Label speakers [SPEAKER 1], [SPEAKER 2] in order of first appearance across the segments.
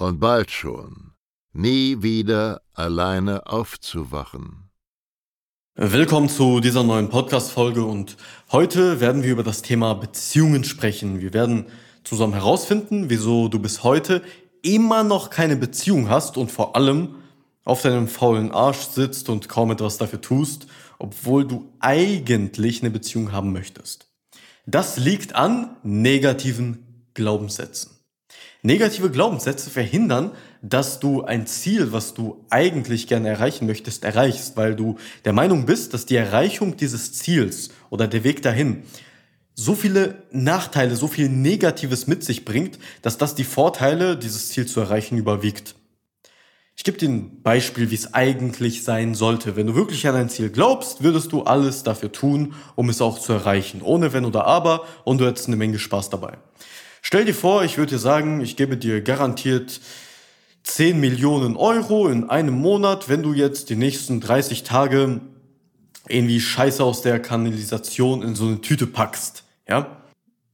[SPEAKER 1] und bald schon nie wieder alleine aufzuwachen.
[SPEAKER 2] Willkommen zu dieser neuen Podcast-Folge und heute werden wir über das Thema Beziehungen sprechen. Wir werden zusammen herausfinden, wieso du bis heute immer noch keine Beziehung hast und vor allem, auf deinem faulen Arsch sitzt und kaum etwas dafür tust, obwohl du eigentlich eine Beziehung haben möchtest. Das liegt an negativen Glaubenssätzen. Negative Glaubenssätze verhindern, dass du ein Ziel, was du eigentlich gerne erreichen möchtest, erreichst, weil du der Meinung bist, dass die Erreichung dieses Ziels oder der Weg dahin so viele Nachteile, so viel Negatives mit sich bringt, dass das die Vorteile, dieses Ziel zu erreichen, überwiegt. Ich gebe dir ein Beispiel, wie es eigentlich sein sollte. Wenn du wirklich an dein Ziel glaubst, würdest du alles dafür tun, um es auch zu erreichen. Ohne Wenn oder Aber und du hättest eine Menge Spaß dabei. Stell dir vor, ich würde dir sagen, ich gebe dir garantiert 10 Millionen Euro in einem Monat, wenn du jetzt die nächsten 30 Tage irgendwie Scheiße aus der Kanalisation in so eine Tüte packst. Ja?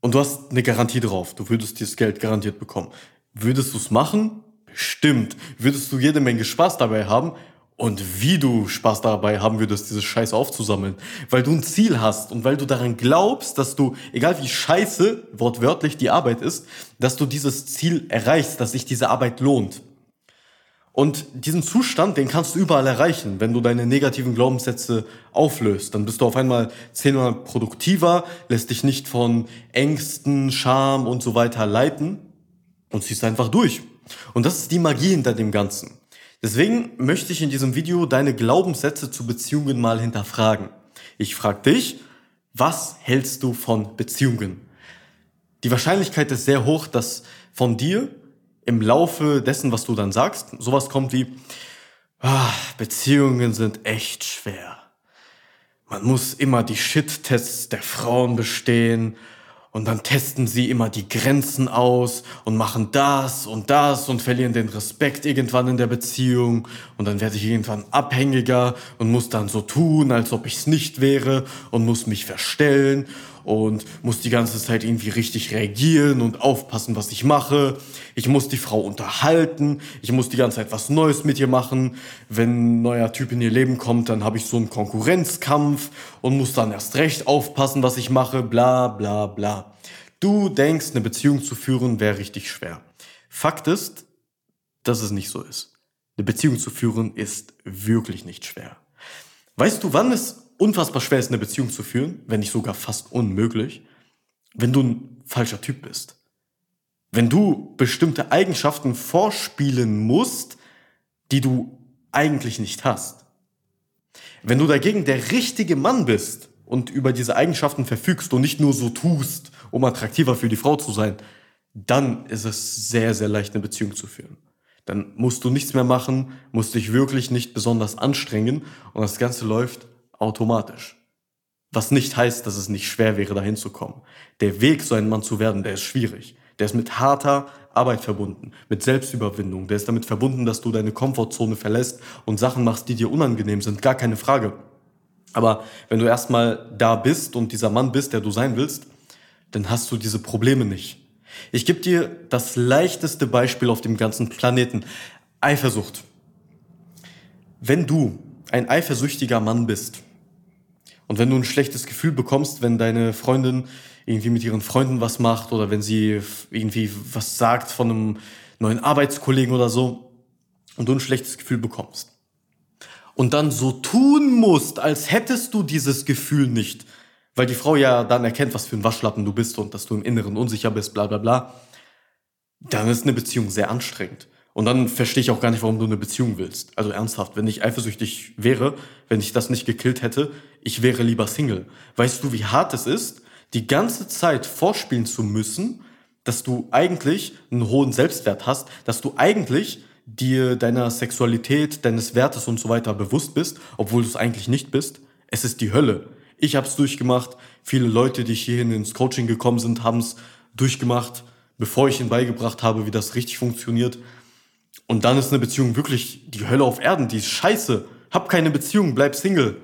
[SPEAKER 2] Und du hast eine Garantie drauf. Du würdest dieses Geld garantiert bekommen. Würdest du es machen? Stimmt. Würdest du jede Menge Spaß dabei haben und wie du Spaß dabei haben würdest, dieses Scheiß aufzusammeln. Weil du ein Ziel hast und weil du daran glaubst, dass du, egal wie scheiße wortwörtlich die Arbeit ist, dass du dieses Ziel erreichst, dass sich diese Arbeit lohnt. Und diesen Zustand, den kannst du überall erreichen, wenn du deine negativen Glaubenssätze auflöst. Dann bist du auf einmal zehnmal produktiver, lässt dich nicht von Ängsten, Scham und so weiter leiten und ziehst einfach durch. Und das ist die Magie hinter dem Ganzen. Deswegen möchte ich in diesem Video deine Glaubenssätze zu Beziehungen mal hinterfragen. Ich frage dich, was hältst du von Beziehungen? Die Wahrscheinlichkeit ist sehr hoch, dass von dir im Laufe dessen, was du dann sagst, sowas kommt wie, ah, Beziehungen sind echt schwer. Man muss immer die Shit-Tests der Frauen bestehen und dann testen sie immer die Grenzen aus und machen das und das und verlieren den Respekt irgendwann in der Beziehung. Und dann werde ich irgendwann abhängiger und muss dann so tun, als ob ich es nicht wäre und muss mich verstellen und muss die ganze Zeit irgendwie richtig reagieren und aufpassen, was ich mache. Ich muss die Frau unterhalten. Ich muss die ganze Zeit was Neues mit ihr machen. Wenn ein neuer Typ in ihr Leben kommt, dann habe ich so einen Konkurrenzkampf und muss dann erst recht aufpassen, was ich mache. Bla bla bla. Du denkst, eine Beziehung zu führen wäre richtig schwer. Fakt ist, dass es nicht so ist. Eine Beziehung zu führen ist wirklich nicht schwer. Weißt du, wann es unfassbar schwer ist, eine Beziehung zu führen, wenn nicht sogar fast unmöglich, wenn du ein falscher Typ bist. Wenn du bestimmte Eigenschaften vorspielen musst, die du eigentlich nicht hast. Wenn du dagegen der richtige Mann bist und über diese Eigenschaften verfügst und nicht nur so tust, um attraktiver für die Frau zu sein, dann ist es sehr, sehr leicht, eine Beziehung zu führen. Dann musst du nichts mehr machen, musst dich wirklich nicht besonders anstrengen und das Ganze läuft automatisch. Was nicht heißt, dass es nicht schwer wäre, dahin zu kommen. Der Weg, so ein Mann zu werden, der ist schwierig. Der ist mit harter Arbeit verbunden, mit Selbstüberwindung. Der ist damit verbunden, dass du deine Komfortzone verlässt und Sachen machst, die dir unangenehm sind. Gar keine Frage. Aber wenn du erstmal da bist und dieser Mann bist, der du sein willst, dann hast du diese Probleme nicht. Ich gebe dir das leichteste Beispiel auf dem ganzen Planeten. Eifersucht. Wenn du ein eifersüchtiger Mann bist, und wenn du ein schlechtes Gefühl bekommst, wenn deine Freundin irgendwie mit ihren Freunden was macht oder wenn sie irgendwie was sagt von einem neuen Arbeitskollegen oder so, und du ein schlechtes Gefühl bekommst. Und dann so tun musst, als hättest du dieses Gefühl nicht, weil die Frau ja dann erkennt, was für ein Waschlappen du bist und dass du im Inneren unsicher bist, bla bla bla, dann ist eine Beziehung sehr anstrengend. Und dann verstehe ich auch gar nicht, warum du eine Beziehung willst. Also ernsthaft, wenn ich eifersüchtig wäre, wenn ich das nicht gekillt hätte, ich wäre lieber Single. Weißt du, wie hart es ist, die ganze Zeit vorspielen zu müssen, dass du eigentlich einen hohen Selbstwert hast, dass du eigentlich dir deiner Sexualität, deines Wertes und so weiter bewusst bist, obwohl du es eigentlich nicht bist. Es ist die Hölle. Ich habe es durchgemacht. Viele Leute, die hierhin ins Coaching gekommen sind, haben es durchgemacht, bevor ich ihnen beigebracht habe, wie das richtig funktioniert. Und dann ist eine Beziehung wirklich die Hölle auf Erden, die ist scheiße. Hab keine Beziehung, bleib Single.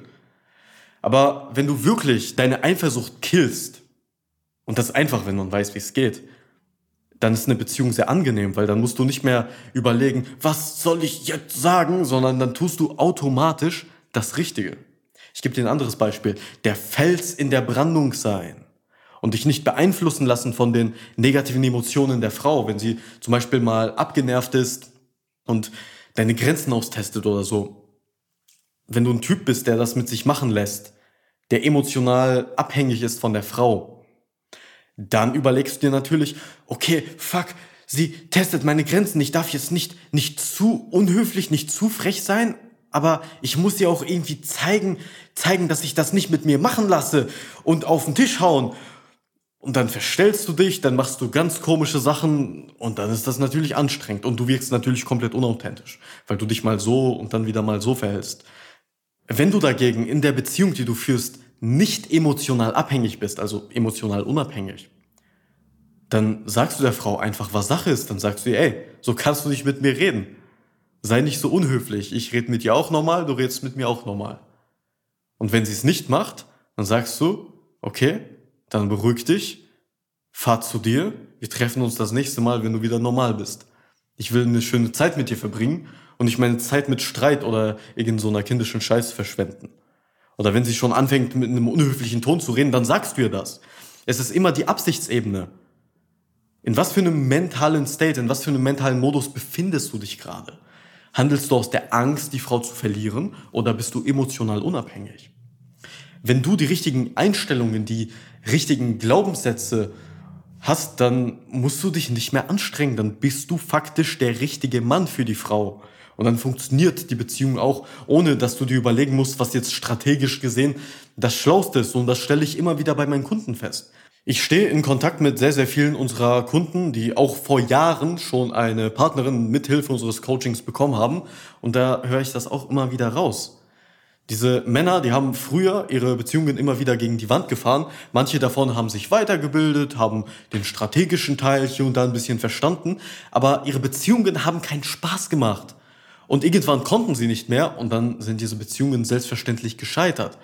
[SPEAKER 2] Aber wenn du wirklich deine Eifersucht killst, und das einfach, wenn man weiß, wie es geht, dann ist eine Beziehung sehr angenehm, weil dann musst du nicht mehr überlegen, was soll ich jetzt sagen, sondern dann tust du automatisch das Richtige. Ich gebe dir ein anderes Beispiel. Der Fels in der Brandung sein und dich nicht beeinflussen lassen von den negativen Emotionen der Frau, wenn sie zum Beispiel mal abgenervt ist und deine Grenzen austestet oder so. Wenn du ein Typ bist, der das mit sich machen lässt, der emotional abhängig ist von der Frau, dann überlegst du dir natürlich, okay, fuck, sie testet meine Grenzen, ich darf jetzt nicht, nicht zu unhöflich, nicht zu frech sein, aber ich muss ihr auch irgendwie zeigen, zeigen, dass ich das nicht mit mir machen lasse und auf den Tisch hauen. Und dann verstellst du dich, dann machst du ganz komische Sachen und dann ist das natürlich anstrengend und du wirkst natürlich komplett unauthentisch, weil du dich mal so und dann wieder mal so verhältst. Wenn du dagegen in der Beziehung, die du führst, nicht emotional abhängig bist, also emotional unabhängig, dann sagst du der Frau einfach, was Sache ist. Dann sagst du ihr, ey, so kannst du nicht mit mir reden. Sei nicht so unhöflich. Ich rede mit dir auch normal, du redest mit mir auch normal. Und wenn sie es nicht macht, dann sagst du, okay, dann beruhig dich, fahr zu dir, wir treffen uns das nächste Mal, wenn du wieder normal bist. Ich will eine schöne Zeit mit dir verbringen und nicht meine Zeit mit Streit oder irgend so kindischen Scheiße verschwenden. Oder wenn sie schon anfängt, mit einem unhöflichen Ton zu reden, dann sagst du ihr das. Es ist immer die Absichtsebene. In was für einem mentalen State, in was für einem mentalen Modus befindest du dich gerade? Handelst du aus der Angst, die Frau zu verlieren, oder bist du emotional unabhängig? Wenn du die richtigen Einstellungen, die richtigen Glaubenssätze hast, dann musst du dich nicht mehr anstrengen, dann bist du faktisch der richtige Mann für die Frau. Und dann funktioniert die Beziehung auch, ohne dass du dir überlegen musst, was jetzt strategisch gesehen das Schlauste ist. Und das stelle ich immer wieder bei meinen Kunden fest. Ich stehe in Kontakt mit sehr, sehr vielen unserer Kunden, die auch vor Jahren schon eine Partnerin mithilfe unseres Coachings bekommen haben. Und da höre ich das auch immer wieder raus. Diese Männer, die haben früher ihre Beziehungen immer wieder gegen die Wand gefahren. Manche davon haben sich weitergebildet, haben den strategischen Teil hier und da ein bisschen verstanden, aber ihre Beziehungen haben keinen Spaß gemacht. Und irgendwann konnten sie nicht mehr und dann sind diese Beziehungen selbstverständlich gescheitert,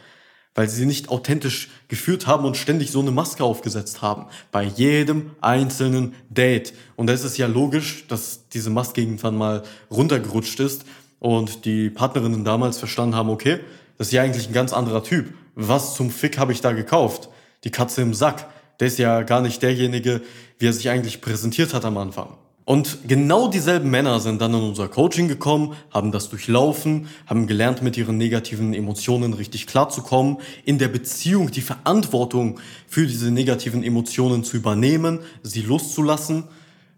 [SPEAKER 2] weil sie nicht authentisch geführt haben und ständig so eine Maske aufgesetzt haben. Bei jedem einzelnen Date. Und da ist es ja logisch, dass diese Maske irgendwann mal runtergerutscht ist und die Partnerinnen damals verstanden haben, okay, das ist ja eigentlich ein ganz anderer Typ. Was zum Fick habe ich da gekauft? Die Katze im Sack. Der ist ja gar nicht derjenige, wie er sich eigentlich präsentiert hat am Anfang. Und genau dieselben Männer sind dann in unser Coaching gekommen, haben das durchlaufen, haben gelernt, mit ihren negativen Emotionen richtig klarzukommen, in der Beziehung die Verantwortung für diese negativen Emotionen zu übernehmen, sie loszulassen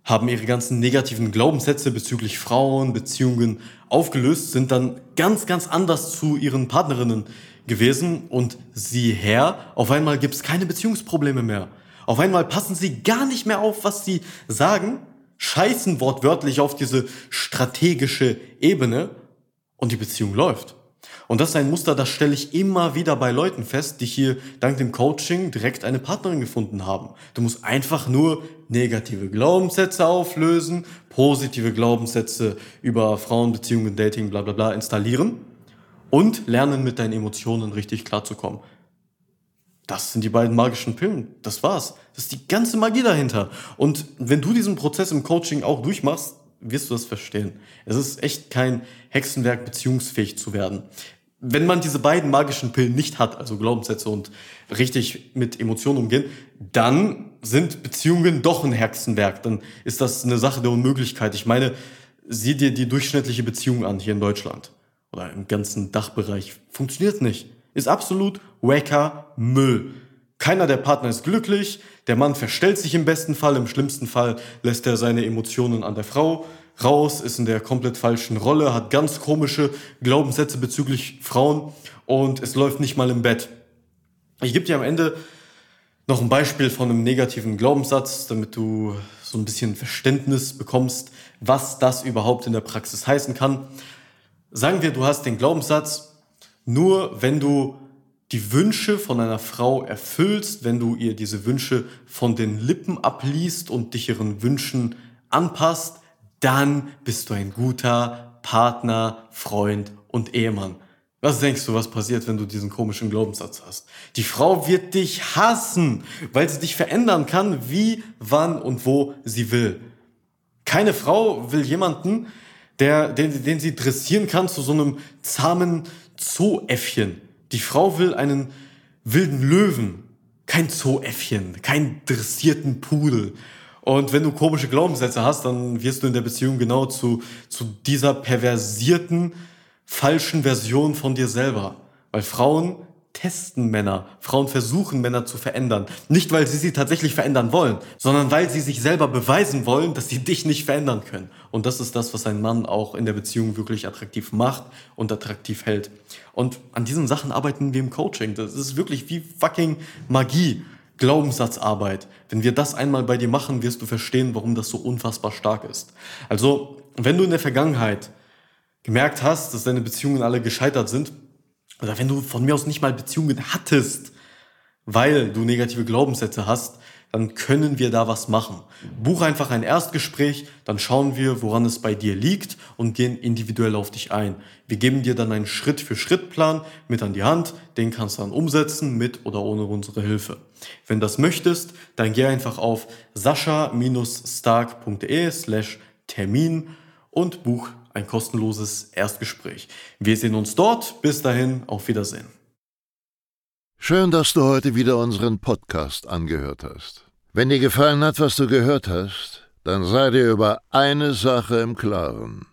[SPEAKER 2] haben ihre ganzen negativen Glaubenssätze bezüglich Frauen, Beziehungen aufgelöst, sind dann ganz, ganz anders zu ihren Partnerinnen gewesen und sieh her, auf einmal gibt es keine Beziehungsprobleme mehr. Auf einmal passen sie gar nicht mehr auf, was sie sagen, scheißen wortwörtlich auf diese strategische Ebene und die Beziehung läuft. Und das ist ein Muster, das stelle ich immer wieder bei Leuten fest, die hier dank dem Coaching direkt eine Partnerin gefunden haben. Du musst einfach nur negative Glaubenssätze auflösen, positive Glaubenssätze über Frauenbeziehungen, Dating, bla bla bla installieren und lernen mit deinen Emotionen richtig klarzukommen. Das sind die beiden magischen Pillen. Das war's. Das ist die ganze Magie dahinter. Und wenn du diesen Prozess im Coaching auch durchmachst, wirst du das verstehen. Es ist echt kein Hexenwerk, beziehungsfähig zu werden wenn man diese beiden magischen Pillen nicht hat, also Glaubenssätze und richtig mit Emotionen umgehen, dann sind Beziehungen doch ein Hexenwerk. Dann ist das eine Sache der Unmöglichkeit. Ich meine, sieh dir die durchschnittliche Beziehung an hier in Deutschland oder im ganzen Dachbereich. Funktioniert nicht. Ist absolut wacker Müll. Keiner der Partner ist glücklich, der Mann verstellt sich im besten Fall, im schlimmsten Fall lässt er seine Emotionen an der Frau raus, ist in der komplett falschen Rolle, hat ganz komische Glaubenssätze bezüglich Frauen und es läuft nicht mal im Bett. Ich gebe dir am Ende noch ein Beispiel von einem negativen Glaubenssatz, damit du so ein bisschen Verständnis bekommst, was das überhaupt in der Praxis heißen kann. Sagen wir, du hast den Glaubenssatz, nur wenn du die Wünsche von einer Frau erfüllst, wenn du ihr diese Wünsche von den Lippen abliest und dich ihren Wünschen anpasst, dann bist du ein guter Partner, Freund und Ehemann. Was denkst du, was passiert, wenn du diesen komischen Glaubenssatz hast? Die Frau wird dich hassen, weil sie dich verändern kann, wie, wann und wo sie will. Keine Frau will jemanden, der, den, den sie dressieren kann zu so einem zahmen Zooäffchen. Die Frau will einen wilden Löwen, kein Zooäffchen, keinen dressierten Pudel. Und wenn du komische Glaubenssätze hast, dann wirst du in der Beziehung genau zu, zu dieser perversierten, falschen Version von dir selber. Weil Frauen testen Männer. Frauen versuchen Männer zu verändern. Nicht, weil sie sie tatsächlich verändern wollen, sondern weil sie sich selber beweisen wollen, dass sie dich nicht verändern können. Und das ist das, was ein Mann auch in der Beziehung wirklich attraktiv macht und attraktiv hält. Und an diesen Sachen arbeiten wir im Coaching. Das ist wirklich wie fucking Magie. Glaubenssatzarbeit. Wenn wir das einmal bei dir machen, wirst du verstehen, warum das so unfassbar stark ist. Also, wenn du in der Vergangenheit gemerkt hast, dass deine Beziehungen alle gescheitert sind, oder wenn du von mir aus nicht mal Beziehungen hattest, weil du negative Glaubenssätze hast, dann können wir da was machen. Buch einfach ein Erstgespräch, dann schauen wir, woran es bei dir liegt und gehen individuell auf dich ein. Wir geben dir dann einen Schritt-für-Schritt-Plan mit an die Hand, den kannst du dann umsetzen mit oder ohne unsere Hilfe. Wenn das möchtest, dann geh einfach auf sascha-stark.de slash Termin und buch ein kostenloses Erstgespräch. Wir sehen uns dort. Bis dahin, auf Wiedersehen.
[SPEAKER 1] Schön, dass du heute wieder unseren Podcast angehört hast. Wenn dir gefallen hat, was du gehört hast, dann sei dir über eine Sache im Klaren.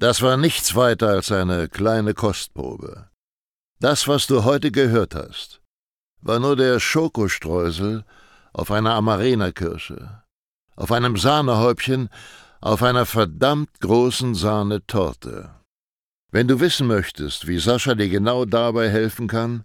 [SPEAKER 1] Das war nichts weiter als eine kleine Kostprobe. Das, was du heute gehört hast, war nur der Schokostreusel auf einer Amarena-Kirsche, auf einem Sahnehäubchen, auf einer verdammt großen Sahnetorte. Wenn du wissen möchtest, wie Sascha dir genau dabei helfen kann,